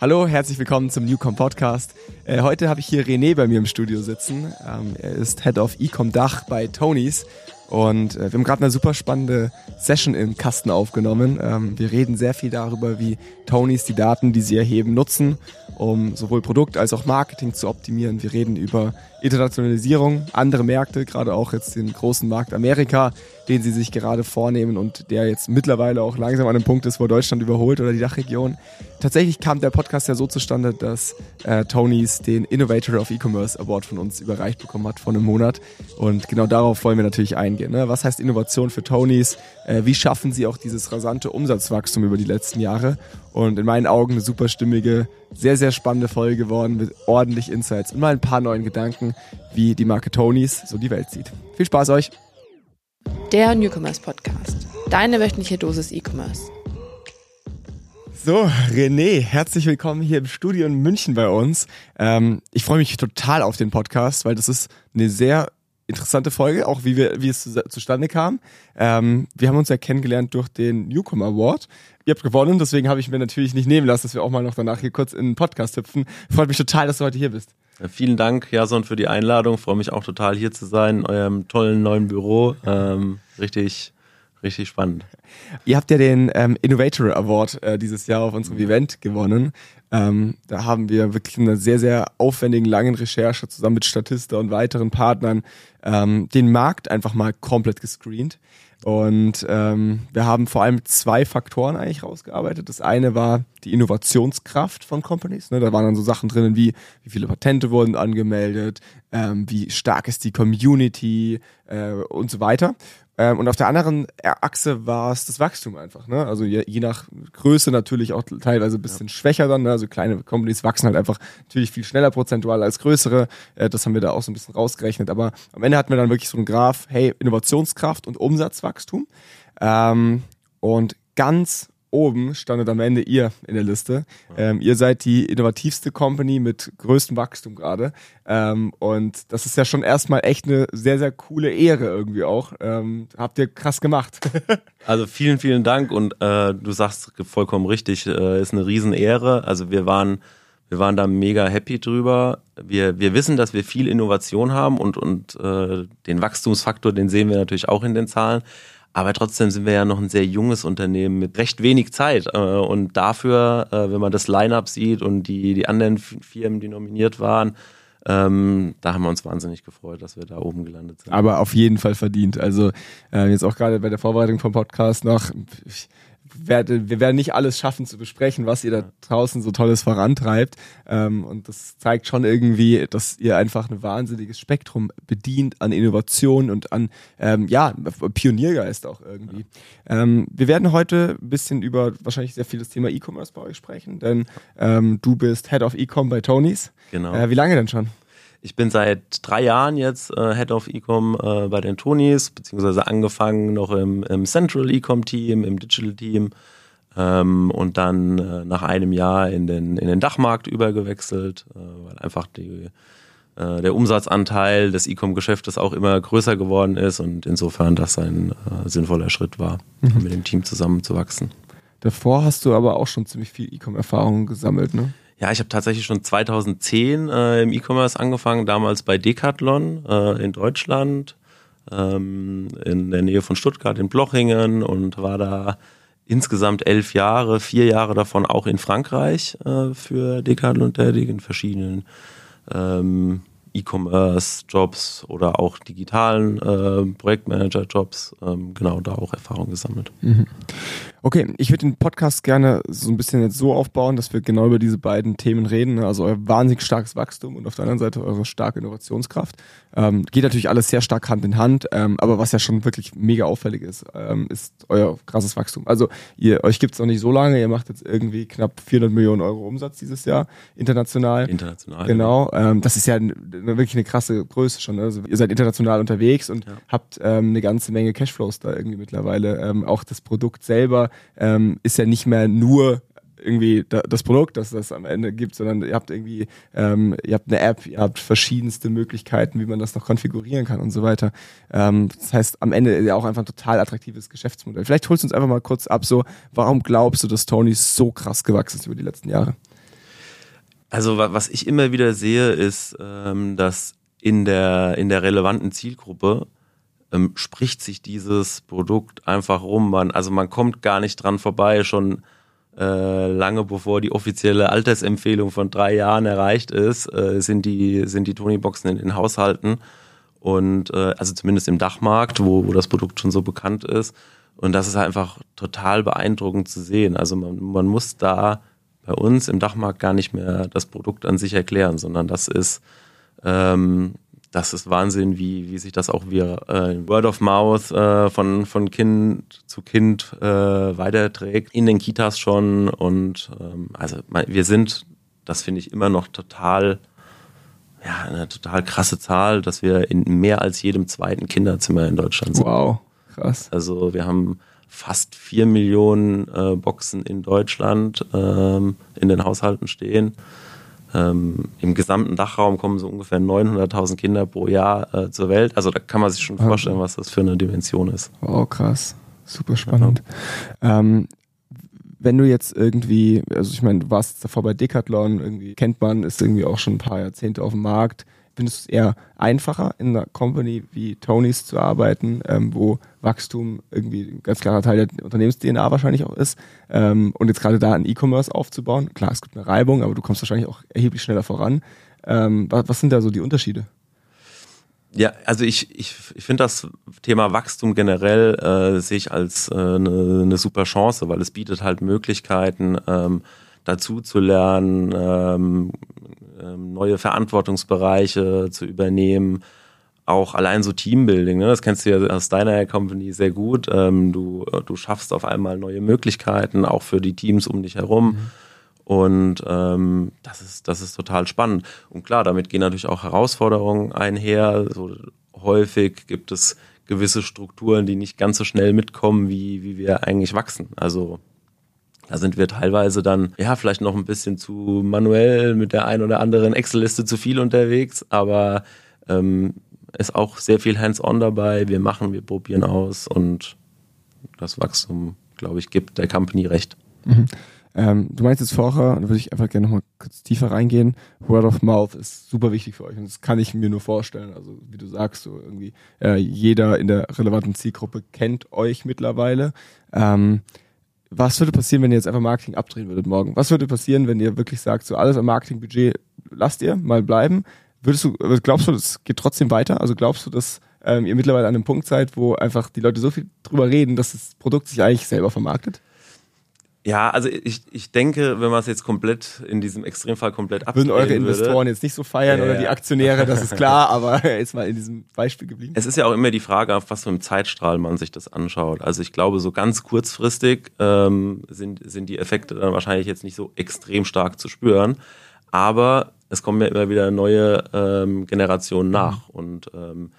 Hallo, herzlich willkommen zum Newcom Podcast. Äh, heute habe ich hier René bei mir im Studio sitzen. Ähm, er ist Head of Ecom Dach bei Tonys und äh, wir haben gerade eine super spannende Session im Kasten aufgenommen. Ähm, wir reden sehr viel darüber, wie Tonys die Daten, die sie erheben, nutzen, um sowohl Produkt als auch Marketing zu optimieren. Wir reden über Internationalisierung, andere Märkte, gerade auch jetzt den großen Markt Amerika, den sie sich gerade vornehmen und der jetzt mittlerweile auch langsam an einem Punkt ist, wo Deutschland überholt oder die Dachregion. Tatsächlich kam der Podcast ja so zustande, dass äh, Tonys den Innovator of E-Commerce Award von uns überreicht bekommen hat vor einem Monat. Und genau darauf wollen wir natürlich eingehen. Ne? Was heißt Innovation für Tonys? Äh, wie schaffen sie auch dieses rasante Umsatzwachstum über die letzten Jahre? Und in meinen Augen eine super stimmige, sehr, sehr spannende Folge geworden mit ordentlich Insights und mal ein paar neuen Gedanken, wie die Marke Tonys so die Welt sieht. Viel Spaß euch! Der Newcomers Podcast. Deine wöchentliche Dosis E-Commerce. So, René, herzlich willkommen hier im Studio in München bei uns. Ähm, ich freue mich total auf den Podcast, weil das ist eine sehr interessante Folge, auch wie wir, wie es zu, zustande kam. Ähm, wir haben uns ja kennengelernt durch den Newcomer Award. Ihr habt gewonnen, deswegen habe ich mir natürlich nicht nehmen lassen, dass wir auch mal noch danach hier kurz in den Podcast hüpfen. Freut mich total, dass du heute hier bist. Vielen Dank, Jason, für die Einladung. Freue mich auch total hier zu sein in eurem tollen neuen Büro. Ähm, richtig, richtig spannend. Ihr habt ja den ähm, Innovator Award äh, dieses Jahr auf unserem Event gewonnen. Ähm, da haben wir wirklich eine sehr, sehr aufwendigen, langen Recherche zusammen mit Statista und weiteren Partnern ähm, den Markt einfach mal komplett gescreent. Und ähm, wir haben vor allem zwei Faktoren eigentlich rausgearbeitet. Das eine war die Innovationskraft von Companies. Ne? Da waren dann so Sachen drinnen wie, wie viele Patente wurden angemeldet, ähm, wie stark ist die Community äh, und so weiter. Ähm, und auf der anderen Achse war es das Wachstum einfach. Ne? Also je, je nach Größe natürlich auch teilweise ein bisschen ja. schwächer dann. Ne? Also kleine Companies wachsen halt einfach natürlich viel schneller prozentual als größere. Äh, das haben wir da auch so ein bisschen rausgerechnet. Aber am Ende hatten wir dann wirklich so einen Graph, hey, Innovationskraft und Umsatzwachstum. Ähm, und ganz oben standet am Ende ihr in der Liste. Ähm, ihr seid die innovativste Company mit größtem Wachstum gerade. Ähm, und das ist ja schon erstmal echt eine sehr, sehr coole Ehre irgendwie auch. Ähm, habt ihr krass gemacht. also vielen, vielen Dank und äh, du sagst vollkommen richtig, äh, ist eine Riesenehre. Also wir waren, wir waren da mega happy drüber. Wir, wir wissen, dass wir viel Innovation haben und, und äh, den Wachstumsfaktor, den sehen wir natürlich auch in den Zahlen. Aber trotzdem sind wir ja noch ein sehr junges Unternehmen mit recht wenig Zeit. Äh, und dafür, äh, wenn man das Line-up sieht und die, die anderen Firmen, die nominiert waren, ähm, da haben wir uns wahnsinnig gefreut, dass wir da oben gelandet sind. Aber auf jeden Fall verdient. Also äh, jetzt auch gerade bei der Vorbereitung vom Podcast noch, ich, werde, wir werden nicht alles schaffen zu besprechen, was ihr da draußen so tolles vorantreibt. Ähm, und das zeigt schon irgendwie, dass ihr einfach ein wahnsinniges Spektrum bedient an Innovation und an ähm, ja Pioniergeist auch irgendwie. Ähm, wir werden heute ein bisschen über wahrscheinlich sehr viel das Thema E-Commerce bei euch sprechen, denn ähm, du bist Head of E-Com bei Tonys. Genau. Äh, wie lange denn schon? Ich bin seit drei Jahren jetzt äh, Head of Ecom äh, bei den Tonys, beziehungsweise angefangen noch im, im Central Ecom Team, im Digital Team ähm, und dann äh, nach einem Jahr in den, in den Dachmarkt übergewechselt, äh, weil einfach die, äh, der Umsatzanteil des Ecom-Geschäftes auch immer größer geworden ist und insofern das ein äh, sinnvoller Schritt war, mhm. mit dem Team zusammenzuwachsen. Davor hast du aber auch schon ziemlich viel Ecom-Erfahrung gesammelt, ne? Ja, ich habe tatsächlich schon 2010 äh, im E-Commerce angefangen, damals bei Decathlon äh, in Deutschland, ähm, in der Nähe von Stuttgart in Blochingen und war da insgesamt elf Jahre, vier Jahre davon auch in Frankreich äh, für Decathlon tätig, in verschiedenen ähm, E-Commerce-Jobs oder auch digitalen äh, Projektmanager-Jobs, ähm, genau da auch Erfahrung gesammelt. Mhm. Okay, ich würde den Podcast gerne so ein bisschen jetzt so aufbauen, dass wir genau über diese beiden Themen reden. Ne? Also euer wahnsinnig starkes Wachstum und auf der anderen Seite eure starke Innovationskraft. Ähm, geht natürlich alles sehr stark Hand in Hand, ähm, aber was ja schon wirklich mega auffällig ist, ähm, ist euer krasses Wachstum. Also ihr, euch gibt's noch nicht so lange, ihr macht jetzt irgendwie knapp 400 Millionen Euro Umsatz dieses Jahr, international. International. Genau, ähm, das ist ja eine, wirklich eine krasse Größe schon. Ne? Also ihr seid international unterwegs und ja. habt ähm, eine ganze Menge Cashflows da irgendwie mittlerweile. Ähm, auch das Produkt selber ähm, ist ja nicht mehr nur irgendwie das Produkt, das das am Ende gibt, sondern ihr habt irgendwie, ähm, ihr habt eine App, ihr habt verschiedenste Möglichkeiten, wie man das noch konfigurieren kann und so weiter. Ähm, das heißt, am Ende ja auch einfach ein total attraktives Geschäftsmodell. Vielleicht holst du uns einfach mal kurz ab, so, warum glaubst du, dass Tony so krass gewachsen ist über die letzten Jahre? Also was ich immer wieder sehe, ist, ähm, dass in der, in der relevanten Zielgruppe ähm, spricht sich dieses Produkt einfach rum. Man, also man kommt gar nicht dran vorbei, schon äh, lange bevor die offizielle Altersempfehlung von drei Jahren erreicht ist, äh, sind die, sind die Tony-Boxen in den Haushalten. Und äh, also zumindest im Dachmarkt, wo, wo das Produkt schon so bekannt ist. Und das ist einfach total beeindruckend zu sehen. Also man, man muss da bei uns im Dachmarkt gar nicht mehr das Produkt an sich erklären, sondern das ist ähm, das ist Wahnsinn, wie, wie sich das auch wie äh, Word of Mouth äh, von, von Kind zu Kind äh, weiterträgt. In den Kitas schon. Und ähm, also wir sind, das finde ich immer noch total, ja, eine total krasse Zahl, dass wir in mehr als jedem zweiten Kinderzimmer in Deutschland sind. Wow, krass. Also wir haben fast vier Millionen äh, Boxen in Deutschland ähm, in den Haushalten stehen. Ähm, Im gesamten Dachraum kommen so ungefähr 900.000 Kinder pro Jahr äh, zur Welt. Also da kann man sich schon vorstellen, was das für eine Dimension ist. Oh, krass. Super spannend. Ja. Ähm, wenn du jetzt irgendwie, also ich meine, du warst davor bei Decathlon, irgendwie kennt man, ist irgendwie auch schon ein paar Jahrzehnte auf dem Markt findest du es eher einfacher, in einer Company wie Tonys zu arbeiten, ähm, wo Wachstum irgendwie ein ganz klarer Teil der Unternehmens-DNA wahrscheinlich auch ist. Ähm, und jetzt gerade da ein E-Commerce aufzubauen. Klar, es gibt eine Reibung, aber du kommst wahrscheinlich auch erheblich schneller voran. Ähm, was, was sind da so die Unterschiede? Ja, also ich, ich, ich finde das Thema Wachstum generell äh, sehe ich als äh, eine, eine super Chance, weil es bietet halt Möglichkeiten, ähm, dazu zu lernen, ähm, neue Verantwortungsbereiche zu übernehmen, auch allein so Teambuilding, ne? das kennst du ja aus deiner Company sehr gut. Ähm, du, du schaffst auf einmal neue Möglichkeiten, auch für die Teams um dich herum. Mhm. Und ähm, das, ist, das ist total spannend. Und klar, damit gehen natürlich auch Herausforderungen einher. So häufig gibt es gewisse Strukturen, die nicht ganz so schnell mitkommen, wie, wie wir eigentlich wachsen. Also da sind wir teilweise dann, ja, vielleicht noch ein bisschen zu manuell mit der ein oder anderen Excel-Liste zu viel unterwegs, aber ähm, ist auch sehr viel hands-on dabei. Wir machen, wir probieren aus und das Wachstum, glaube ich, gibt der Company recht. Mhm. Ähm, du meinst jetzt vorher, da würde ich einfach gerne nochmal kurz tiefer reingehen. Word of Mouth ist super wichtig für euch und das kann ich mir nur vorstellen. Also wie du sagst, so irgendwie äh, jeder in der relevanten Zielgruppe kennt euch mittlerweile. Ähm, was würde passieren, wenn ihr jetzt einfach Marketing abdrehen würdet morgen? Was würde passieren, wenn ihr wirklich sagt, so alles am Marketingbudget lasst ihr mal bleiben? Würdest du, glaubst du, das geht trotzdem weiter? Also glaubst du, dass ähm, ihr mittlerweile an einem Punkt seid, wo einfach die Leute so viel drüber reden, dass das Produkt sich eigentlich selber vermarktet? Ja, also ich, ich denke, wenn man es jetzt komplett in diesem Extremfall komplett abdrehen Würden eure Investoren würde, jetzt nicht so feiern äh, oder die Aktionäre, das ist klar, aber jetzt mal in diesem Beispiel geblieben. Es ist ja auch immer die Frage, auf was für einem Zeitstrahl man sich das anschaut. Also ich glaube, so ganz kurzfristig ähm, sind, sind die Effekte dann wahrscheinlich jetzt nicht so extrem stark zu spüren, aber es kommen ja immer wieder neue ähm, Generationen nach mhm. und ähm,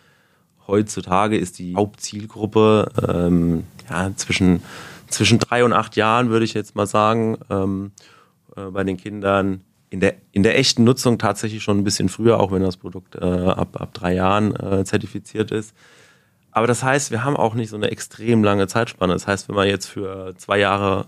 heutzutage ist die Hauptzielgruppe ähm, ja, zwischen zwischen drei und acht Jahren, würde ich jetzt mal sagen, ähm, äh, bei den Kindern in der, in der echten Nutzung tatsächlich schon ein bisschen früher, auch wenn das Produkt äh, ab, ab drei Jahren äh, zertifiziert ist. Aber das heißt, wir haben auch nicht so eine extrem lange Zeitspanne. Das heißt, wenn man jetzt für zwei Jahre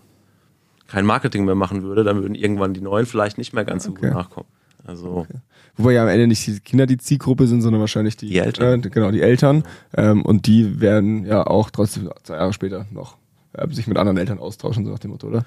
kein Marketing mehr machen würde, dann würden irgendwann die Neuen vielleicht nicht mehr ganz so okay. gut nachkommen. Also okay. Wobei ja am Ende nicht die Kinder die Zielgruppe sind, sondern wahrscheinlich die, die Eltern. Äh, genau, die Eltern. Ähm, und die werden ja auch trotzdem zwei Jahre später noch sich mit anderen Eltern austauschen, so nach dem Motto, oder?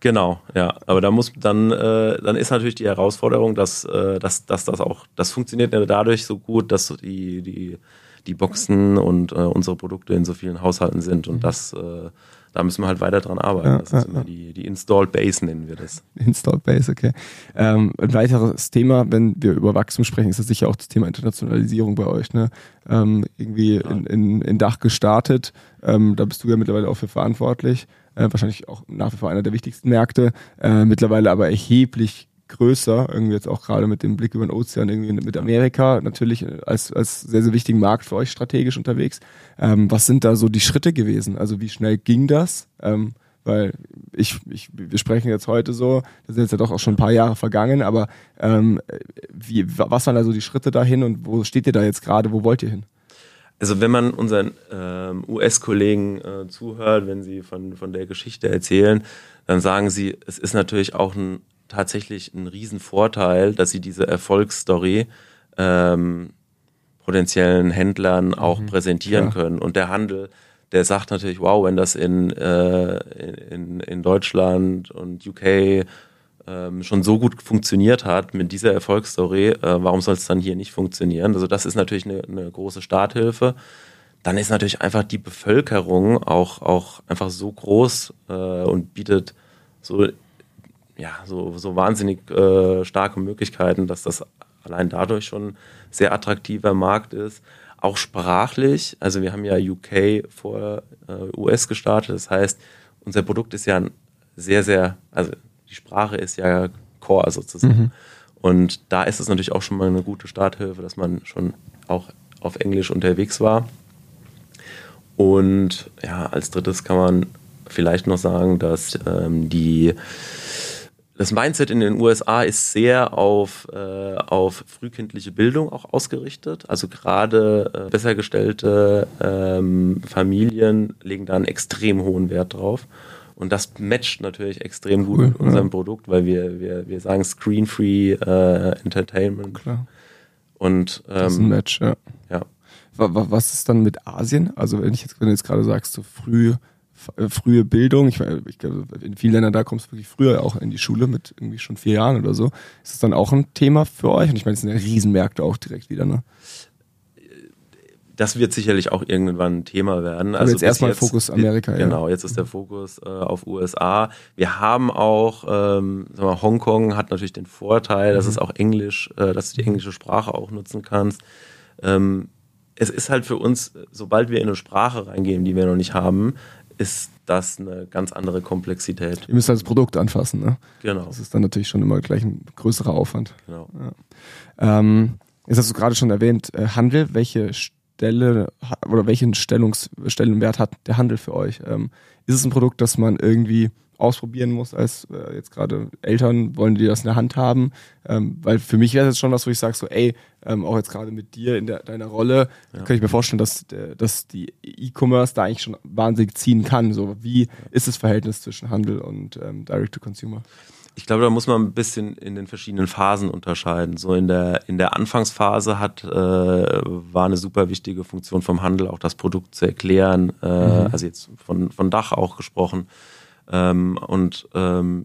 Genau, ja. Aber da muss dann, äh, dann ist natürlich die Herausforderung, dass, äh, dass, dass das auch, das funktioniert ja dadurch so gut, dass die, die, die Boxen und äh, unsere Produkte in so vielen Haushalten sind und mhm. das äh, da müssen wir halt weiter dran arbeiten. Ja, das ist ja, immer die, die Installed Base, nennen wir das. Installed Base, okay. Ähm, ein weiteres Thema, wenn wir über Wachstum sprechen, ist das sicher auch das Thema Internationalisierung bei euch. Ne? Ähm, irgendwie ja. in, in, in Dach gestartet. Ähm, da bist du ja mittlerweile auch für verantwortlich. Äh, wahrscheinlich auch nach wie vor einer der wichtigsten Märkte. Äh, mittlerweile aber erheblich größer, irgendwie jetzt auch gerade mit dem Blick über den Ozean, irgendwie mit Amerika natürlich als, als sehr, sehr wichtigen Markt für euch strategisch unterwegs. Ähm, was sind da so die Schritte gewesen? Also wie schnell ging das? Ähm, weil ich, ich, wir sprechen jetzt heute so, das sind jetzt ja doch auch schon ein paar Jahre vergangen, aber ähm, wie, was waren da so die Schritte dahin und wo steht ihr da jetzt gerade, wo wollt ihr hin? Also wenn man unseren ähm, US-Kollegen äh, zuhört, wenn sie von, von der Geschichte erzählen, dann sagen sie, es ist natürlich auch ein tatsächlich einen riesen Vorteil, dass sie diese Erfolgsstory ähm, potenziellen Händlern auch mhm, präsentieren klar. können. Und der Handel, der sagt natürlich, wow, wenn das in, äh, in, in Deutschland und UK ähm, schon so gut funktioniert hat mit dieser Erfolgsstory, äh, warum soll es dann hier nicht funktionieren? Also das ist natürlich eine, eine große Starthilfe. Dann ist natürlich einfach die Bevölkerung auch, auch einfach so groß äh, und bietet so, ja, so, so wahnsinnig äh, starke Möglichkeiten, dass das allein dadurch schon sehr attraktiver Markt ist. Auch sprachlich, also wir haben ja UK vor äh, US gestartet, das heißt, unser Produkt ist ja sehr, sehr, also die Sprache ist ja Core sozusagen. Mhm. Und da ist es natürlich auch schon mal eine gute Starthilfe, dass man schon auch auf Englisch unterwegs war. Und ja, als drittes kann man vielleicht noch sagen, dass ähm, die das Mindset in den USA ist sehr auf, äh, auf frühkindliche Bildung auch ausgerichtet. Also gerade äh, besser gestellte ähm, Familien legen da einen extrem hohen Wert drauf. Und das matcht natürlich extrem gut cool, mit unserem ja. Produkt, weil wir, wir, wir sagen Screen-Free äh, Entertainment. Klar. Und, ähm, das ist ein Match, ja. ja. Was ist dann mit Asien? Also wenn ich jetzt, wenn du jetzt gerade sagst, so früh frühe Bildung. Ich, ich glaube, in vielen Ländern da kommst du wirklich früher auch in die Schule mit irgendwie schon vier Jahren oder so. Ist das dann auch ein Thema für euch? Und ich meine, es sind ja Riesenmärkte auch direkt wieder, ne? Das wird sicherlich auch irgendwann ein Thema werden. Also jetzt erstmal Fokus Amerika. ja. Genau, jetzt ist der Fokus äh, auf USA. Wir haben auch, ähm, sagen wir, Hongkong hat natürlich den Vorteil, mhm. dass es auch Englisch, äh, dass du die englische Sprache auch nutzen kannst. Ähm, es ist halt für uns, sobald wir in eine Sprache reingehen, die wir noch nicht haben, ist das eine ganz andere Komplexität. Ihr müsst halt das Produkt anfassen, ne? Genau. Das ist dann natürlich schon immer gleich ein größerer Aufwand. Genau. Ja. Ähm, jetzt hast du gerade schon erwähnt, äh, Handel, welche Stelle oder welchen Stellungs Stellenwert hat der Handel für euch? Ähm, ist es ein Produkt, das man irgendwie ausprobieren muss, als äh, jetzt gerade Eltern wollen die das in der Hand haben. Ähm, weil für mich wäre es jetzt schon was, wo ich sage, so, ey, ähm, auch jetzt gerade mit dir in der, deiner Rolle, ja. kann ich mir vorstellen, dass, dass die E-Commerce da eigentlich schon wahnsinnig ziehen kann. So, wie ist das Verhältnis zwischen Handel und ähm, Direct-to-Consumer? Ich glaube, da muss man ein bisschen in den verschiedenen Phasen unterscheiden. So in der, in der Anfangsphase hat, äh, war eine super wichtige Funktion vom Handel, auch das Produkt zu erklären, äh, mhm. also jetzt von, von Dach auch gesprochen. Ähm, und ähm,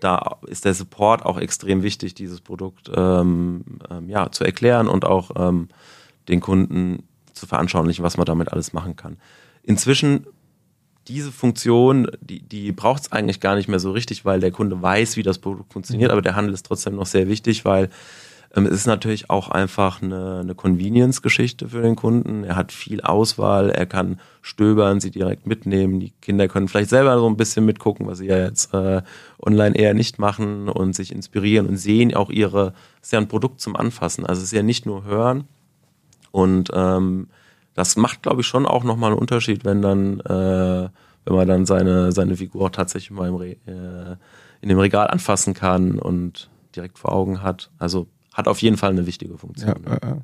da ist der Support auch extrem wichtig, dieses Produkt ähm, ähm, ja, zu erklären und auch ähm, den Kunden zu veranschaulichen, was man damit alles machen kann. Inzwischen diese Funktion, die, die braucht es eigentlich gar nicht mehr so richtig, weil der Kunde weiß, wie das Produkt funktioniert, mhm. aber der Handel ist trotzdem noch sehr wichtig, weil ähm, es ist natürlich auch einfach eine, eine Convenience-Geschichte für den Kunden. Er hat viel Auswahl, er kann stöbern, sie direkt mitnehmen. Die Kinder können vielleicht selber so ein bisschen mitgucken, was sie ja jetzt äh, online eher nicht machen und sich inspirieren und sehen auch ihre, es ist ja ein Produkt zum Anfassen. Also es ist ja nicht nur hören. Und ähm, das macht, glaube ich, schon auch nochmal einen Unterschied, wenn dann, äh, wenn man dann seine, seine Figur tatsächlich mal im Re äh, in dem Regal anfassen kann und direkt vor Augen hat. Also hat auf jeden Fall eine wichtige Funktion. Ja, ja.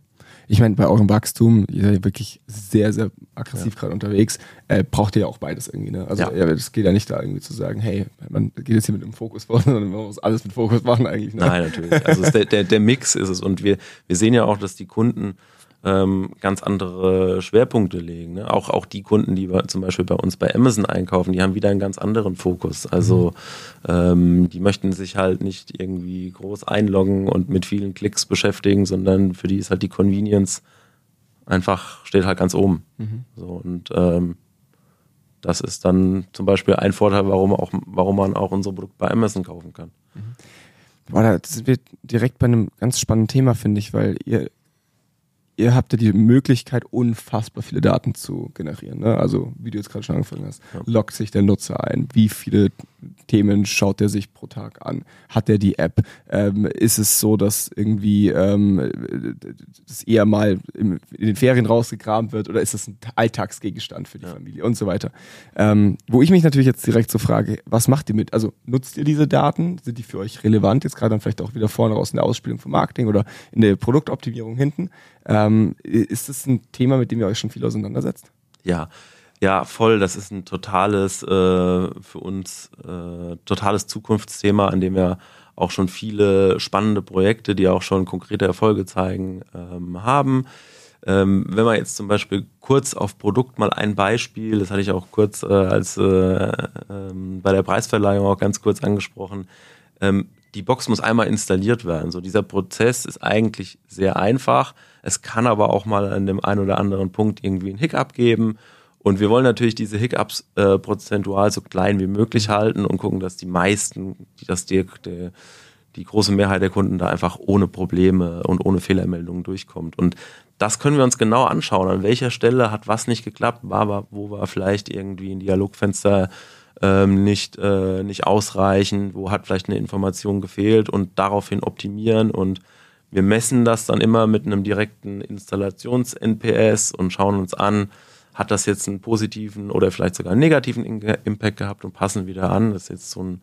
Ich meine, bei eurem Wachstum, ihr seid ja wirklich sehr, sehr aggressiv ja. gerade unterwegs, äh, braucht ihr ja auch beides irgendwie. Ne? Also ja. es geht ja nicht da irgendwie zu sagen, hey, man geht jetzt hier mit dem Fokus vor, sondern man muss alles mit Fokus machen eigentlich. Ne? Nein, natürlich. Also der, der, der Mix ist es. Und wir, wir sehen ja auch, dass die Kunden ähm, ganz andere Schwerpunkte legen. Ne? Auch, auch die Kunden, die zum Beispiel bei uns bei Amazon einkaufen, die haben wieder einen ganz anderen Fokus. Also ähm, die möchten sich halt nicht irgendwie groß einloggen und mit vielen Klicks beschäftigen, sondern für die ist halt die Convenience einfach, steht halt ganz oben. Mhm. So, und ähm, das ist dann zum Beispiel ein Vorteil, warum, auch, warum man auch unsere Produkte bei Amazon kaufen kann. Mhm. Boah, da sind wir direkt bei einem ganz spannenden Thema, finde ich, weil ihr ihr habt ja die Möglichkeit, unfassbar viele Daten zu generieren. Ne? Also, wie du jetzt gerade schon angefangen hast, ja. loggt sich der Nutzer ein, wie viele Themen schaut er sich pro Tag an, hat er die App, ähm, ist es so, dass irgendwie ähm, das eher mal in den Ferien rausgekramt wird oder ist das ein Alltagsgegenstand für die ja. Familie und so weiter. Ähm, wo ich mich natürlich jetzt direkt so frage, was macht ihr mit? Also nutzt ihr diese Daten? Sind die für euch relevant? Jetzt gerade dann vielleicht auch wieder vorne raus in der Ausspielung von Marketing oder in der Produktoptimierung hinten. Ähm, ist das ein Thema, mit dem ihr euch schon viel auseinandersetzt? Ja, ja, voll. Das ist ein totales, äh, für uns, äh, totales Zukunftsthema, an dem wir auch schon viele spannende Projekte, die auch schon konkrete Erfolge zeigen, ähm, haben. Ähm, wenn man jetzt zum Beispiel kurz auf Produkt mal ein Beispiel, das hatte ich auch kurz äh, als äh, ähm, bei der Preisverleihung auch ganz kurz angesprochen, ähm, die Box muss einmal installiert werden. So dieser Prozess ist eigentlich sehr einfach. Es kann aber auch mal an dem einen oder anderen Punkt irgendwie ein Hiccup geben. Und wir wollen natürlich diese Hiccups äh, prozentual so klein wie möglich halten und gucken, dass die meisten, dass die, die, die große Mehrheit der Kunden da einfach ohne Probleme und ohne Fehlermeldungen durchkommt. Und das können wir uns genau anschauen. An welcher Stelle hat was nicht geklappt? War, wo war vielleicht irgendwie ein Dialogfenster ähm, nicht, äh, nicht ausreichend? Wo hat vielleicht eine Information gefehlt? Und daraufhin optimieren. Und wir messen das dann immer mit einem direkten Installations-NPS und schauen uns an, hat das jetzt einen positiven oder vielleicht sogar einen negativen Impact gehabt und passen wieder an. Das ist jetzt so ein,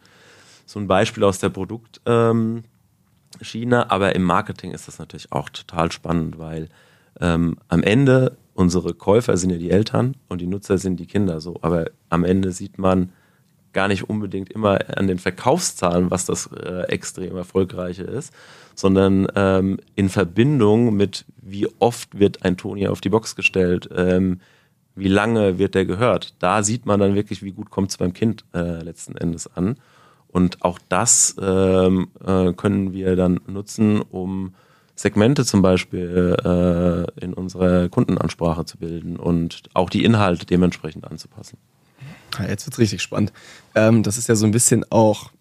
so ein Beispiel aus der Produktschiene. Ähm, aber im Marketing ist das natürlich auch total spannend, weil ähm, am Ende unsere Käufer sind ja die Eltern und die Nutzer sind die Kinder so. Aber am Ende sieht man gar nicht unbedingt immer an den Verkaufszahlen, was das äh, extrem erfolgreiche ist, sondern ähm, in Verbindung mit, wie oft wird ein Toni auf die Box gestellt, ähm, wie lange wird der gehört. Da sieht man dann wirklich, wie gut kommt es beim Kind äh, letzten Endes an. Und auch das ähm, äh, können wir dann nutzen, um Segmente zum Beispiel äh, in unserer Kundenansprache zu bilden und auch die Inhalte dementsprechend anzupassen. Jetzt wird's richtig spannend. Ähm, das ist ja so ein bisschen auch,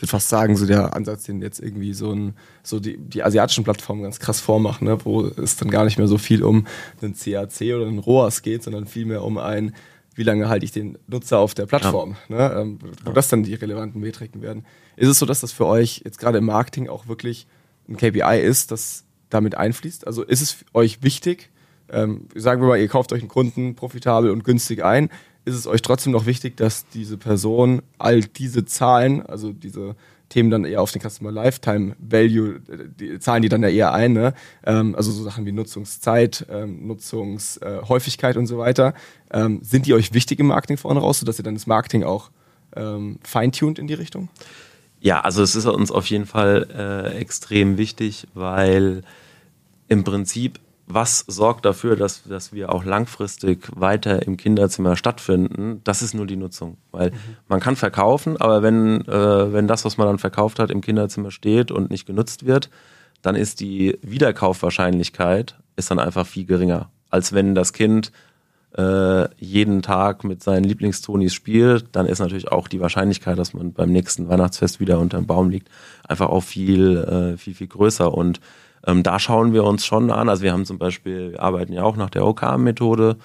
ich würde fast sagen, so der Ansatz, den jetzt irgendwie so ein, so die, die asiatischen Plattformen ganz krass vormachen, ne? wo es dann gar nicht mehr so viel um einen CAC oder einen ROAS geht, sondern vielmehr um ein, wie lange halte ich den Nutzer auf der Plattform, ja. ne? ähm, wo ja. das dann die relevanten Metriken werden. Ist es so, dass das für euch jetzt gerade im Marketing auch wirklich ein KPI ist, das damit einfließt? Also ist es euch wichtig, ähm, sagen wir mal, ihr kauft euch einen Kunden profitabel und günstig ein, ist es euch trotzdem noch wichtig, dass diese Person all diese Zahlen, also diese Themen dann eher auf den Customer Lifetime Value, die zahlen die dann ja eher ein, ne? Ähm, also so Sachen wie Nutzungszeit, ähm, Nutzungshäufigkeit äh, und so weiter. Ähm, sind die euch wichtig im Marketing vorne raus, sodass ihr dann das Marketing auch ähm, feintuned in die Richtung? Ja, also es ist uns auf jeden Fall äh, extrem wichtig, weil im Prinzip, was sorgt dafür, dass, dass wir auch langfristig weiter im Kinderzimmer stattfinden, das ist nur die Nutzung. Weil mhm. man kann verkaufen, aber wenn, äh, wenn das, was man dann verkauft hat, im Kinderzimmer steht und nicht genutzt wird, dann ist die Wiederkaufwahrscheinlichkeit ist dann einfach viel geringer, als wenn das Kind äh, jeden Tag mit seinen Lieblingstonis spielt, dann ist natürlich auch die Wahrscheinlichkeit, dass man beim nächsten Weihnachtsfest wieder unter dem Baum liegt, einfach auch viel, äh, viel, viel größer. Und ähm, da schauen wir uns schon an. Also wir haben zum Beispiel, wir arbeiten ja auch nach der OKM-Methode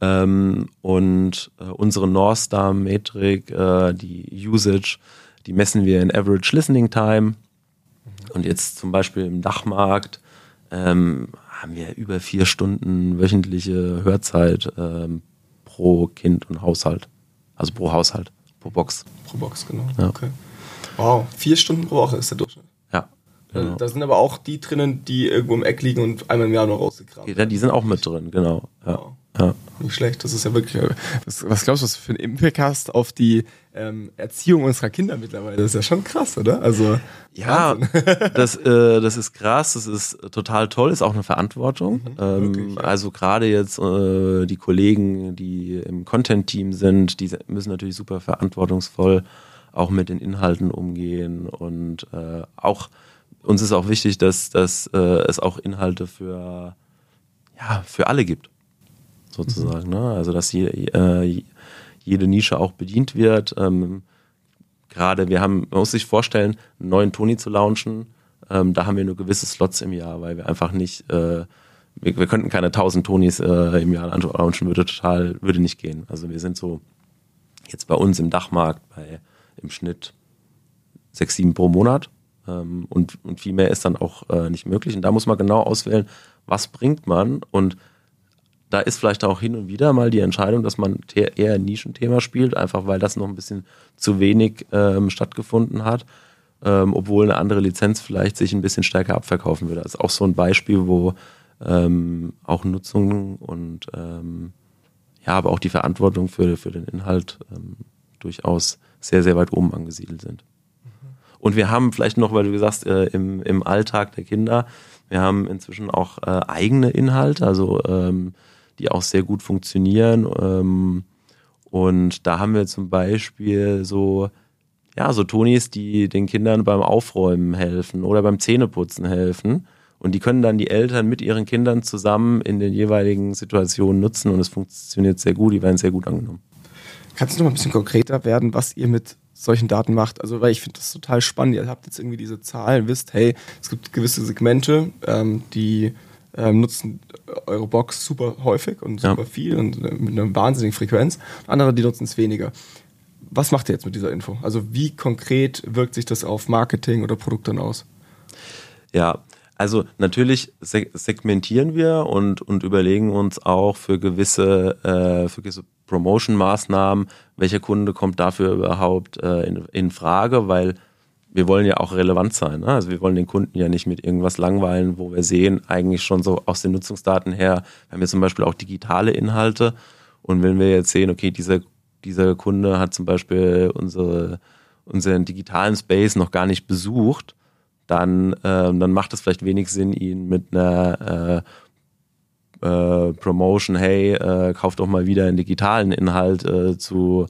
ähm, und äh, unsere North Star-Metrik, äh, die Usage, die messen wir in Average Listening Time. Und jetzt zum Beispiel im Dachmarkt ähm, haben wir über vier Stunden wöchentliche Hörzeit ähm, pro Kind und Haushalt. Also pro Haushalt, pro Box. Pro Box, genau. Ja. Okay. Wow, vier Stunden pro Woche ist der Durchschnitt. Ja. Genau. Da sind aber auch die drinnen, die irgendwo im Eck liegen und einmal im Jahr noch rausgekramt Ja, die sind auch mit drin, genau. Ja. Wow. Ja. Nicht schlecht, das ist ja wirklich. Was, was glaubst du, was für ein Impact hast auf die ähm, Erziehung unserer Kinder mittlerweile? Das ist ja schon krass, oder? Also. Ja, das, äh, das ist krass, das ist total toll, ist auch eine Verantwortung. Mhm, ähm, wirklich, ja. Also gerade jetzt äh, die Kollegen, die im Content-Team sind, die müssen natürlich super verantwortungsvoll auch mit den Inhalten umgehen und äh, auch uns ist auch wichtig, dass, dass äh, es auch Inhalte für, ja, für alle gibt sozusagen. Mhm. Ne? Also dass je, äh, jede Nische auch bedient wird. Ähm, Gerade wir haben, man muss sich vorstellen, einen neuen Toni zu launchen, ähm, da haben wir nur gewisse Slots im Jahr, weil wir einfach nicht, äh, wir, wir, könnten keine 1000 Tonis äh, im Jahr launchen, würde total, würde nicht gehen. Also wir sind so jetzt bei uns im Dachmarkt bei im Schnitt sechs, sieben pro Monat. Ähm, und, und viel mehr ist dann auch äh, nicht möglich. Und da muss man genau auswählen, was bringt man und da ist vielleicht auch hin und wieder mal die Entscheidung, dass man eher ein Nischenthema spielt, einfach weil das noch ein bisschen zu wenig ähm, stattgefunden hat, ähm, obwohl eine andere Lizenz vielleicht sich ein bisschen stärker abverkaufen würde. Das ist auch so ein Beispiel, wo ähm, auch Nutzung und ähm, ja, aber auch die Verantwortung für, für den Inhalt ähm, durchaus sehr, sehr weit oben angesiedelt sind. Und wir haben vielleicht noch, weil du gesagt hast, äh, im, im Alltag der Kinder, wir haben inzwischen auch äh, eigene Inhalte, also ähm, die auch sehr gut funktionieren. Ähm, und da haben wir zum Beispiel so, ja, so Tonis, die den Kindern beim Aufräumen helfen oder beim Zähneputzen helfen. Und die können dann die Eltern mit ihren Kindern zusammen in den jeweiligen Situationen nutzen und es funktioniert sehr gut, die werden sehr gut angenommen. Kannst du noch mal ein bisschen konkreter werden, was ihr mit solchen Daten macht. Also, weil ich finde das total spannend. Ihr habt jetzt irgendwie diese Zahlen, wisst, hey, es gibt gewisse Segmente, ähm, die ähm, nutzen eure Box super häufig und super ja. viel und äh, mit einer wahnsinnigen Frequenz. Andere, die nutzen es weniger. Was macht ihr jetzt mit dieser Info? Also, wie konkret wirkt sich das auf Marketing oder Produkt dann aus? Ja, also natürlich segmentieren wir und, und überlegen uns auch für gewisse, äh, für gewisse Promotion-Maßnahmen, welcher Kunde kommt dafür überhaupt äh, in, in Frage, weil wir wollen ja auch relevant sein. Ne? Also wir wollen den Kunden ja nicht mit irgendwas langweilen, wo wir sehen, eigentlich schon so aus den Nutzungsdaten her, wir haben ja zum Beispiel auch digitale Inhalte und wenn wir jetzt sehen, okay, dieser, dieser Kunde hat zum Beispiel unsere, unseren digitalen Space noch gar nicht besucht, dann, ähm, dann macht es vielleicht wenig Sinn, ihn mit einer äh, äh, Promotion, hey, äh, kauf doch mal wieder einen digitalen Inhalt äh, zu,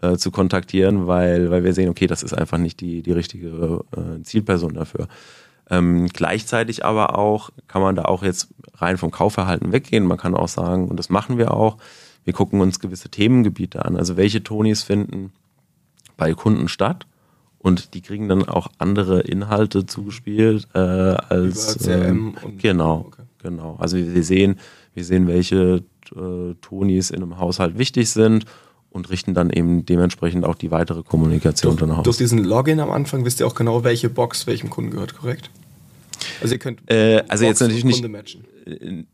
äh, zu kontaktieren, weil, weil wir sehen, okay, das ist einfach nicht die, die richtige äh, Zielperson dafür. Ähm, gleichzeitig aber auch kann man da auch jetzt rein vom Kaufverhalten weggehen. Man kann auch sagen, und das machen wir auch, wir gucken uns gewisse Themengebiete an. Also welche Tonis finden bei Kunden statt und die kriegen dann auch andere Inhalte zugespielt äh, als CRM äh, genau, okay. Genau. Also wir sehen, wir sehen, welche äh, Tonis in einem Haushalt wichtig sind und richten dann eben dementsprechend auch die weitere Kommunikation durch, dann aus. Durch diesen Login am Anfang wisst ihr auch genau, welche Box welchem Kunden gehört, korrekt? Also ihr könnt äh, also Box jetzt natürlich nicht matchen. Äh,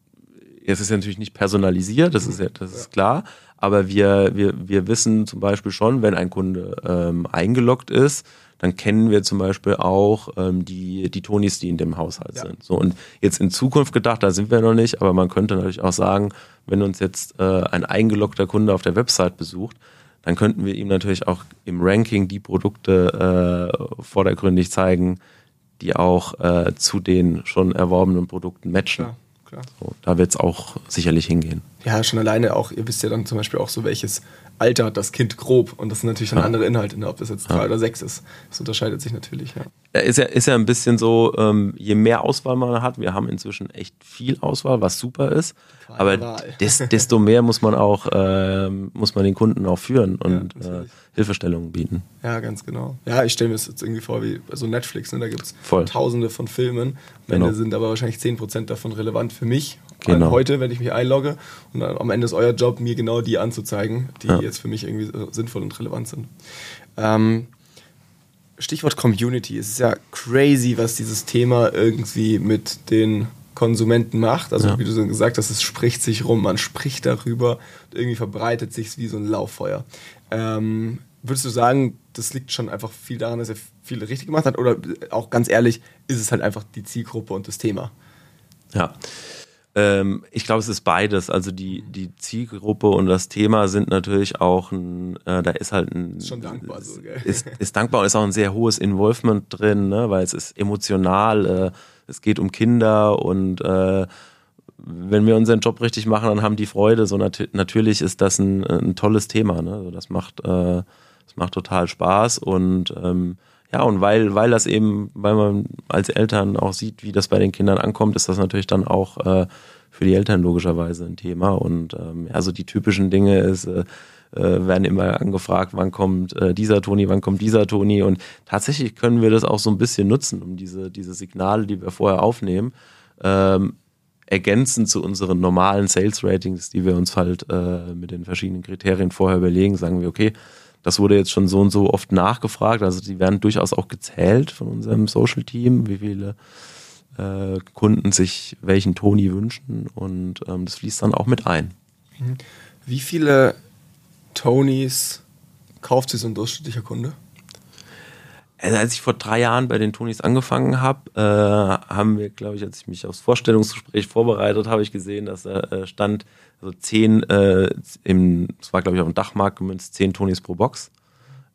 es ist ja natürlich nicht personalisiert, das ist ja, das ist klar. Aber wir, wir, wir wissen zum Beispiel schon, wenn ein Kunde ähm, eingeloggt ist, dann kennen wir zum Beispiel auch ähm, die, die Tonis, die in dem Haushalt ja. sind. So, und jetzt in Zukunft gedacht, da sind wir noch nicht, aber man könnte natürlich auch sagen, wenn uns jetzt äh, ein eingeloggter Kunde auf der Website besucht, dann könnten wir ihm natürlich auch im Ranking die Produkte äh, vordergründig zeigen, die auch äh, zu den schon erworbenen Produkten matchen. Klar klar. So, da wird es auch sicherlich hingehen. Ja, schon alleine auch, ihr wisst ja dann zum Beispiel auch so, welches Alter hat das Kind grob und das sind natürlich dann ja. andere Inhalte, ne, ob das jetzt drei ja. oder sechs ist. Das unterscheidet sich natürlich, ja. Ist ja, ist ja ein bisschen so, ähm, je mehr Auswahl man hat, wir haben inzwischen echt viel Auswahl, was super ist, aber des, desto mehr muss man auch, äh, muss man den Kunden auch führen und äh, Hilfestellungen bieten. Ja, ganz genau. Ja, ich stelle mir das jetzt irgendwie vor wie so Netflix, ne? da gibt es tausende von Filmen, am genau. Ende sind aber wahrscheinlich 10% davon relevant für mich genau. heute, wenn ich mich einlogge und am Ende ist euer Job, mir genau die anzuzeigen, die ja. jetzt für mich irgendwie sinnvoll und relevant sind. Ähm, Stichwort Community. Es ist ja crazy, was dieses Thema irgendwie mit den Konsumenten macht. Also ja. wie du so gesagt hast, es spricht sich rum, man spricht darüber und irgendwie verbreitet sich wie so ein Lauffeuer. Ähm, würdest du sagen, das liegt schon einfach viel daran, dass er viele richtig gemacht hat? Oder auch ganz ehrlich, ist es halt einfach die Zielgruppe und das Thema? Ja, ähm, ich glaube, es ist beides. Also die, die Zielgruppe und das Thema sind natürlich auch ein, äh, da ist halt ein. Ist schon dankbar so, gell? Ist, ist dankbar und ist auch ein sehr hohes Involvement drin, ne? weil es ist emotional, äh, es geht um Kinder und äh, wenn wir unseren Job richtig machen, dann haben die Freude. So nat natürlich ist das ein, ein tolles Thema. Ne? Also das macht, äh, das macht total Spaß und ähm, ja, und weil, weil das eben, weil man als Eltern auch sieht, wie das bei den Kindern ankommt, ist das natürlich dann auch äh, für die Eltern logischerweise ein Thema. Und ähm, also die typischen Dinge ist, äh, äh, werden immer angefragt, wann kommt äh, dieser Toni, wann kommt dieser Toni. Und tatsächlich können wir das auch so ein bisschen nutzen, um diese, diese Signale, die wir vorher aufnehmen, ähm, ergänzend zu unseren normalen Sales Ratings, die wir uns halt äh, mit den verschiedenen Kriterien vorher überlegen, sagen wir, okay, das wurde jetzt schon so und so oft nachgefragt. Also die werden durchaus auch gezählt von unserem Social-Team, wie viele äh, Kunden sich welchen Toni wünschen. Und ähm, das fließt dann auch mit ein. Mhm. Wie viele Tonys kauft sich so ein durchschnittlicher Kunde? Also als ich vor drei Jahren bei den Tonys angefangen habe, äh, haben wir, glaube ich, als ich mich aufs Vorstellungsgespräch vorbereitet habe, ich gesehen, dass da äh, stand, also zehn, äh, im, das war glaube ich auf dem Dachmarkt gemünzt, zehn Tonis pro Box.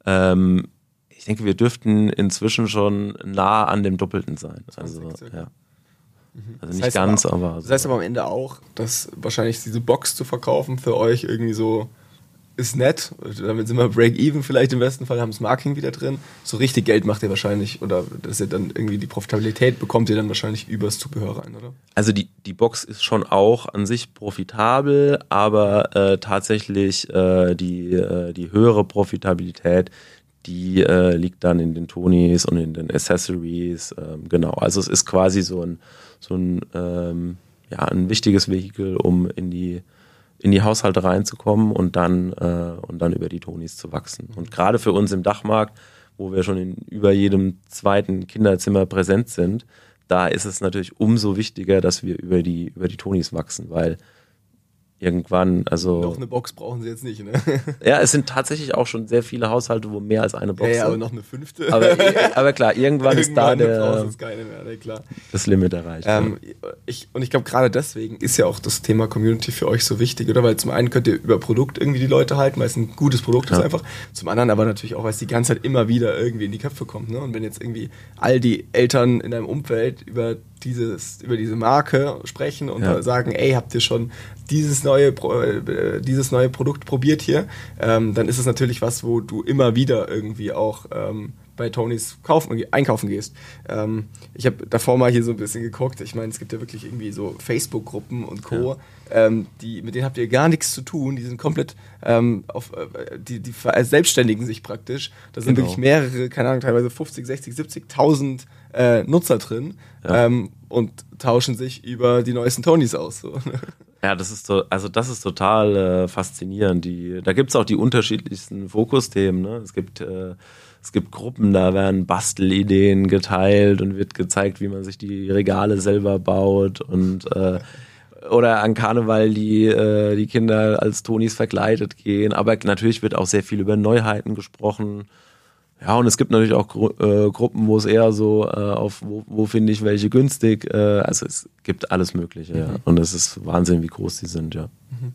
Ähm, ich denke, wir dürften inzwischen schon nah an dem Doppelten sein. Also, ja. Mhm. Also nicht das heißt ganz, aber, aber. Das heißt aber am Ende auch, dass wahrscheinlich diese Box zu verkaufen für euch irgendwie so ist nett. Damit sind wir Break-Even vielleicht im besten Fall, haben das Marketing wieder drin. So richtig Geld macht ihr wahrscheinlich oder dass ihr dann irgendwie die Profitabilität bekommt ihr dann wahrscheinlich übers Zubehör rein, oder? Also die, die Box ist schon auch an sich profitabel, aber äh, tatsächlich äh, die, äh, die höhere Profitabilität, die äh, liegt dann in den Tonys und in den Accessories. Ähm, genau, also es ist quasi so ein, so ein, ähm, ja, ein wichtiges Vehikel, um in die in die Haushalte reinzukommen und dann, äh, und dann über die Tonis zu wachsen. Und gerade für uns im Dachmarkt, wo wir schon in über jedem zweiten Kinderzimmer präsent sind, da ist es natürlich umso wichtiger, dass wir über die, über die Tonis wachsen, weil irgendwann, also. Noch eine Box brauchen sie jetzt nicht, ne? Ja, es sind tatsächlich auch schon sehr viele Haushalte, wo mehr als eine Box ja, ja, aber noch eine fünfte. Aber, aber klar, irgendwann, irgendwann ist da der, mehr, ne, klar. das Limit erreicht. Ähm, ja. ich, und ich glaube, gerade deswegen ist ja auch das Thema Community für euch so wichtig, oder? Weil zum einen könnt ihr über Produkt irgendwie die Leute halten, weil es ein gutes Produkt ja. ist einfach. Zum anderen aber natürlich auch, weil es die ganze Zeit immer wieder irgendwie in die Köpfe kommt, ne? Und wenn jetzt irgendwie all die Eltern in deinem Umfeld über dieses, über diese Marke sprechen und ja. sagen, ey, habt ihr schon dieses neue, äh, dieses neue Produkt probiert hier, ähm, dann ist es natürlich was, wo du immer wieder irgendwie auch ähm, bei Tonys kaufen, einkaufen gehst. Ähm, ich habe davor mal hier so ein bisschen geguckt. Ich meine, es gibt ja wirklich irgendwie so Facebook-Gruppen und Co. Ja. Ähm, die, mit denen habt ihr gar nichts zu tun. Die sind komplett ähm, auf, äh, die, die selbstständigen sich praktisch. Da sind genau. wirklich mehrere, keine Ahnung, teilweise 50, 60, 70.000 äh, Nutzer drin ja. ähm, und tauschen sich über die neuesten Tonys aus. So. Ja, das ist so, also das ist total äh, faszinierend. Die, da gibt es auch die unterschiedlichsten Fokusthemen. Ne? Es gibt äh, es gibt Gruppen, da werden Bastelideen geteilt und wird gezeigt, wie man sich die Regale selber baut und äh, oder an Karneval die, äh, die Kinder als Tonis verkleidet gehen. Aber natürlich wird auch sehr viel über Neuheiten gesprochen. Ja, und es gibt natürlich auch Gru äh, Gruppen, wo es eher so äh, auf, wo, wo finde ich welche günstig. Äh, also es gibt alles Mögliche, mhm. ja. Und es ist Wahnsinn, wie groß die sind, ja. Mhm.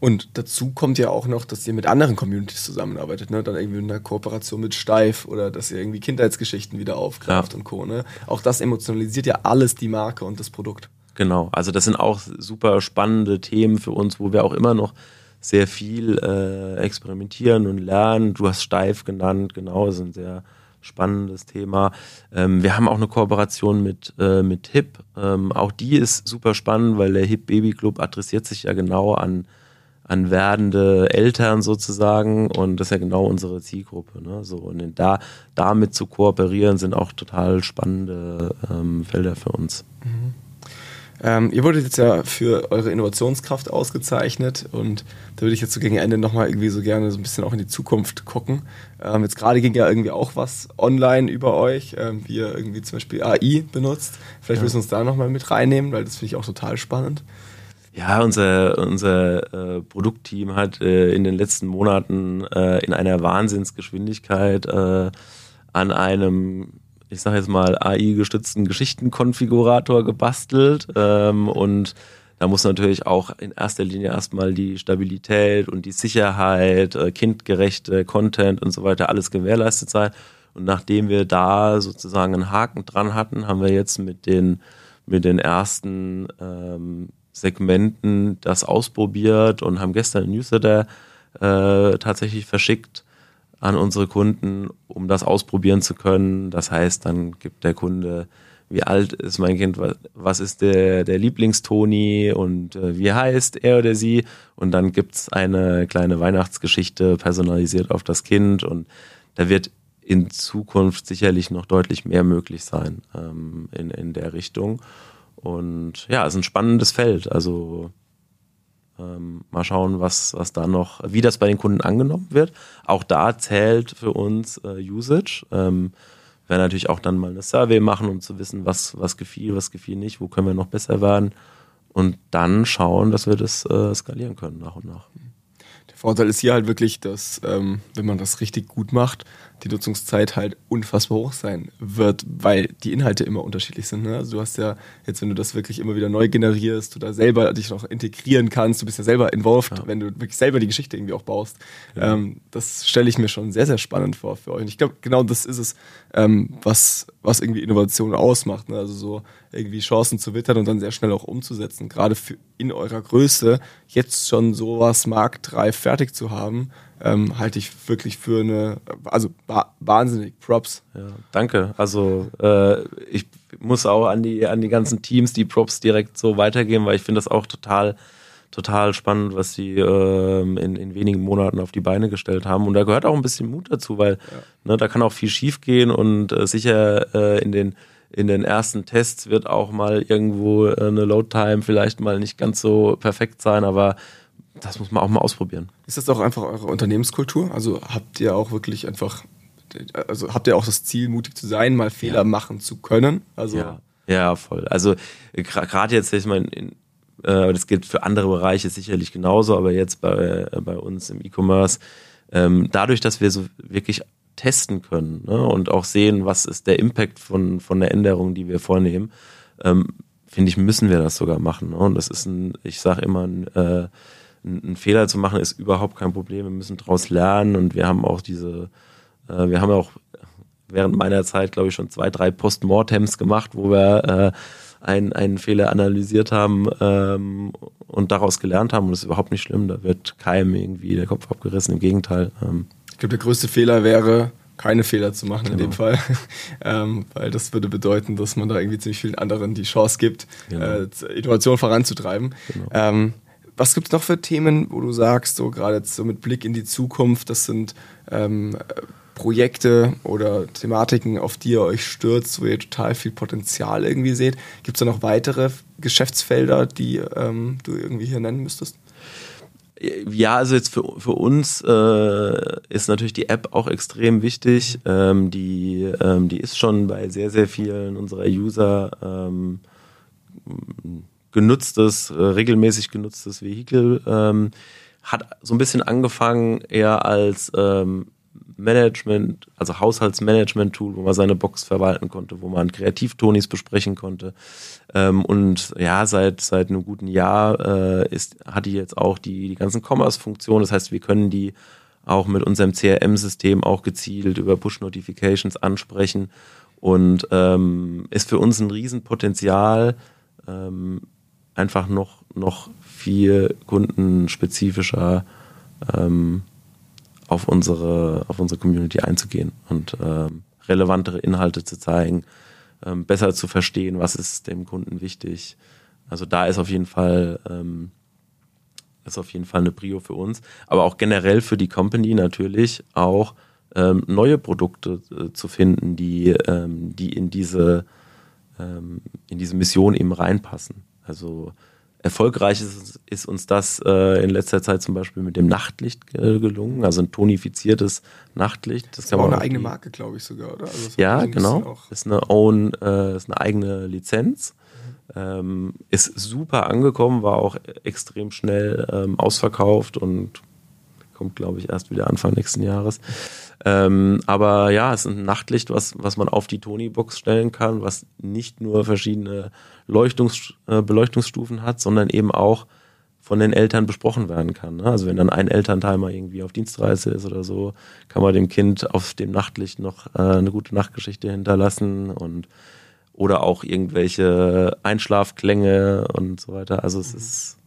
Und dazu kommt ja auch noch, dass ihr mit anderen Communities zusammenarbeitet, ne? Dann irgendwie in einer Kooperation mit Steif oder dass ihr irgendwie Kindheitsgeschichten wieder aufgreift ja. und Co. Ne? Auch das emotionalisiert ja alles die Marke und das Produkt. Genau, also das sind auch super spannende Themen für uns, wo wir auch immer noch sehr viel äh, experimentieren und lernen. Du hast Steif genannt, genau, das ist ein sehr spannendes Thema. Ähm, wir haben auch eine Kooperation mit, äh, mit HIP. Ähm, auch die ist super spannend, weil der HIP Baby Club adressiert sich ja genau an an werdende Eltern sozusagen und das ist ja genau unsere Zielgruppe. Ne? So, und da damit zu kooperieren, sind auch total spannende ähm, Felder für uns. Mhm. Ähm, ihr wurdet jetzt ja für eure Innovationskraft ausgezeichnet und da würde ich jetzt so gegen Ende nochmal irgendwie so gerne so ein bisschen auch in die Zukunft gucken. Ähm, jetzt gerade ging ja irgendwie auch was online über euch, ähm, wie ihr irgendwie zum Beispiel AI benutzt. Vielleicht ja. willst du uns da nochmal mit reinnehmen, weil das finde ich auch total spannend. Ja, unser, unser äh, Produktteam hat äh, in den letzten Monaten äh, in einer Wahnsinnsgeschwindigkeit äh, an einem, ich sage jetzt mal, AI-gestützten Geschichtenkonfigurator gebastelt ähm, und da muss natürlich auch in erster Linie erstmal die Stabilität und die Sicherheit, äh, kindgerechte Content und so weiter alles gewährleistet sein. Und nachdem wir da sozusagen einen Haken dran hatten, haben wir jetzt mit den mit den ersten ähm, Segmenten das ausprobiert und haben gestern ein Newsletter äh, tatsächlich verschickt an unsere Kunden, um das ausprobieren zu können. Das heißt, dann gibt der Kunde, wie alt ist mein Kind, was ist der, der Lieblingstoni und äh, wie heißt er oder sie. Und dann gibt's eine kleine Weihnachtsgeschichte personalisiert auf das Kind und da wird in Zukunft sicherlich noch deutlich mehr möglich sein ähm, in, in der Richtung. Und ja, es ist ein spannendes Feld. Also ähm, mal schauen, was, was da noch, wie das bei den Kunden angenommen wird. Auch da zählt für uns äh, Usage. Ähm, wir werden natürlich auch dann mal eine Survey machen, um zu wissen, was, was gefiel, was gefiel nicht, wo können wir noch besser werden. Und dann schauen, dass wir das äh, skalieren können nach und nach. Der Vorteil ist hier halt wirklich, dass ähm, wenn man das richtig gut macht, die Nutzungszeit halt unfassbar hoch sein wird, weil die Inhalte immer unterschiedlich sind. Ne? Also du hast ja jetzt, wenn du das wirklich immer wieder neu generierst, du da selber dich noch integrieren kannst, du bist ja selber involved, ja. wenn du wirklich selber die Geschichte irgendwie auch baust. Ja. Ähm, das stelle ich mir schon sehr, sehr spannend vor für euch. Und ich glaube, genau das ist es, ähm, was, was irgendwie Innovation ausmacht. Ne? Also so irgendwie Chancen zu wittern und dann sehr schnell auch umzusetzen. Gerade für in eurer Größe jetzt schon sowas marktreif fertig zu haben, ähm, halte ich wirklich für eine, also wahnsinnig Props. Ja, danke. Also äh, ich muss auch an die, an die ganzen Teams die Props direkt so weitergeben, weil ich finde das auch total, total spannend, was sie äh, in, in wenigen Monaten auf die Beine gestellt haben. Und da gehört auch ein bisschen Mut dazu, weil ja. ne, da kann auch viel schief gehen und äh, sicher äh, in den in den ersten Tests wird auch mal irgendwo äh, eine Load Time vielleicht mal nicht ganz so perfekt sein, aber das muss man auch mal ausprobieren. Ist das auch einfach eure Unternehmenskultur? Also habt ihr auch wirklich einfach, also habt ihr auch das Ziel, mutig zu sein, mal Fehler ja. machen zu können? Also ja, ja voll. Also gerade jetzt, ich meine, äh, das gilt für andere Bereiche sicherlich genauso, aber jetzt bei, äh, bei uns im E-Commerce, ähm, dadurch, dass wir so wirklich testen können ne, und auch sehen, was ist der Impact von, von der Änderung, die wir vornehmen, ähm, finde ich, müssen wir das sogar machen. Ne? Und das ist ein, ich sage immer, ein, äh, einen Fehler zu machen ist überhaupt kein Problem. Wir müssen daraus lernen und wir haben auch diese, äh, wir haben auch während meiner Zeit, glaube ich, schon zwei, drei Postmortems gemacht, wo wir äh, einen, einen Fehler analysiert haben ähm, und daraus gelernt haben. Und das ist überhaupt nicht schlimm. Da wird keinem irgendwie der Kopf abgerissen. Im Gegenteil. Ähm. Ich glaube, der größte Fehler wäre, keine Fehler zu machen genau. in dem genau. Fall. ähm, weil das würde bedeuten, dass man da irgendwie ziemlich vielen anderen die Chance gibt, genau. äh, Innovation voranzutreiben. Genau. Was gibt es noch für Themen, wo du sagst, so gerade so mit Blick in die Zukunft, das sind ähm, Projekte oder Thematiken, auf die ihr euch stürzt, wo ihr total viel Potenzial irgendwie seht? Gibt es da noch weitere Geschäftsfelder, die ähm, du irgendwie hier nennen müsstest? Ja, also jetzt für, für uns äh, ist natürlich die App auch extrem wichtig. Ähm, die, ähm, die ist schon bei sehr, sehr vielen unserer User ähm, genutztes, äh, regelmäßig genutztes Vehikel. Ähm, hat so ein bisschen angefangen eher als ähm, Management, also Haushaltsmanagement-Tool, wo man seine Box verwalten konnte, wo man Kreativtonis besprechen konnte. Ähm, und ja, seit, seit einem guten Jahr äh, ist, hat die jetzt auch die, die ganzen Commerce-Funktionen. Das heißt, wir können die auch mit unserem CRM-System auch gezielt über Push-Notifications ansprechen und ähm, ist für uns ein Riesenpotenzial, ähm, einfach noch, noch viel kundenspezifischer ähm, auf, unsere, auf unsere Community einzugehen und ähm, relevantere Inhalte zu zeigen, ähm, besser zu verstehen, was ist dem Kunden wichtig. Also da ist auf jeden Fall ähm, ist auf jeden Fall eine Prio für uns, aber auch generell für die Company natürlich auch ähm, neue Produkte äh, zu finden, die, ähm, die in diese ähm, in diese Mission eben reinpassen. Also erfolgreich ist, ist uns das äh, in letzter Zeit zum Beispiel mit dem Nachtlicht äh, gelungen, also ein tonifiziertes Nachtlicht. Das, das kann man auch eine eigene Marke, glaube ich sogar, oder? Also ja, genau. Ist eine own, äh, ist eine eigene Lizenz. Ähm, ist super angekommen, war auch extrem schnell ähm, ausverkauft und kommt, glaube ich, erst wieder Anfang nächsten Jahres. Ähm, aber ja, es ist ein Nachtlicht, was, was man auf die Tony-Box stellen kann, was nicht nur verschiedene Leuchtungs, äh, Beleuchtungsstufen hat, sondern eben auch von den Eltern besprochen werden kann. Ne? Also wenn dann ein Elternteil mal irgendwie auf Dienstreise ist oder so, kann man dem Kind auf dem Nachtlicht noch äh, eine gute Nachtgeschichte hinterlassen und oder auch irgendwelche Einschlafklänge und so weiter. Also es mhm. ist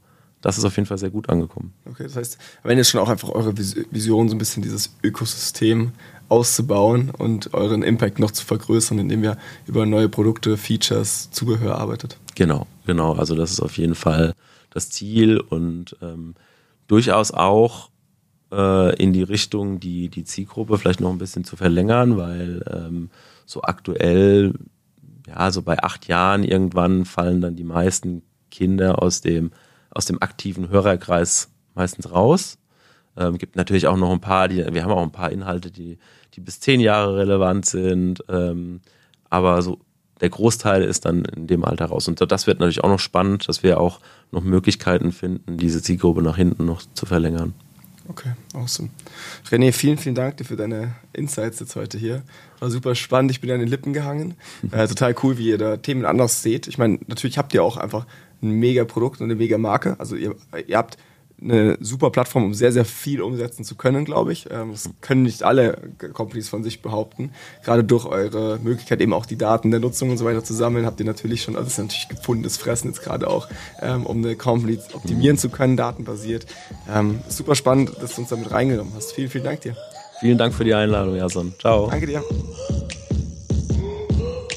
das ist auf jeden Fall sehr gut angekommen. Okay, das heißt, wenn jetzt schon auch einfach eure Vision, so ein bisschen dieses Ökosystem auszubauen und euren Impact noch zu vergrößern, indem ihr über neue Produkte, Features, Zubehör arbeitet. Genau, genau. Also das ist auf jeden Fall das Ziel und ähm, durchaus auch äh, in die Richtung, die, die Zielgruppe vielleicht noch ein bisschen zu verlängern, weil ähm, so aktuell, ja, so bei acht Jahren irgendwann fallen dann die meisten Kinder aus dem aus dem aktiven Hörerkreis meistens raus. Ähm, gibt natürlich auch noch ein paar, die, wir haben auch ein paar Inhalte, die, die bis zehn Jahre relevant sind. Ähm, aber so der Großteil ist dann in dem Alter raus. Und das wird natürlich auch noch spannend, dass wir auch noch Möglichkeiten finden, diese Zielgruppe nach hinten noch zu verlängern. Okay, awesome. René, vielen, vielen Dank dir für deine Insights jetzt heute hier. War super spannend, ich bin an den Lippen gehangen. Äh, total cool, wie ihr da Themen anders seht. Ich meine, natürlich habt ihr auch einfach ein mega Produkt und eine mega Marke. Also ihr, ihr habt eine super Plattform, um sehr, sehr viel umsetzen zu können, glaube ich. Ähm, das können nicht alle Companies von sich behaupten. Gerade durch eure Möglichkeit, eben auch die Daten der Nutzung und so weiter zu sammeln, habt ihr natürlich schon, also das ist natürlich gefundenes Fressen jetzt gerade auch, ähm, um eine Company optimieren zu können, datenbasiert. Ähm, super spannend, dass du uns damit reingenommen hast. Vielen, vielen Dank dir. Vielen Dank für die Einladung, Jason. Ciao. Danke dir.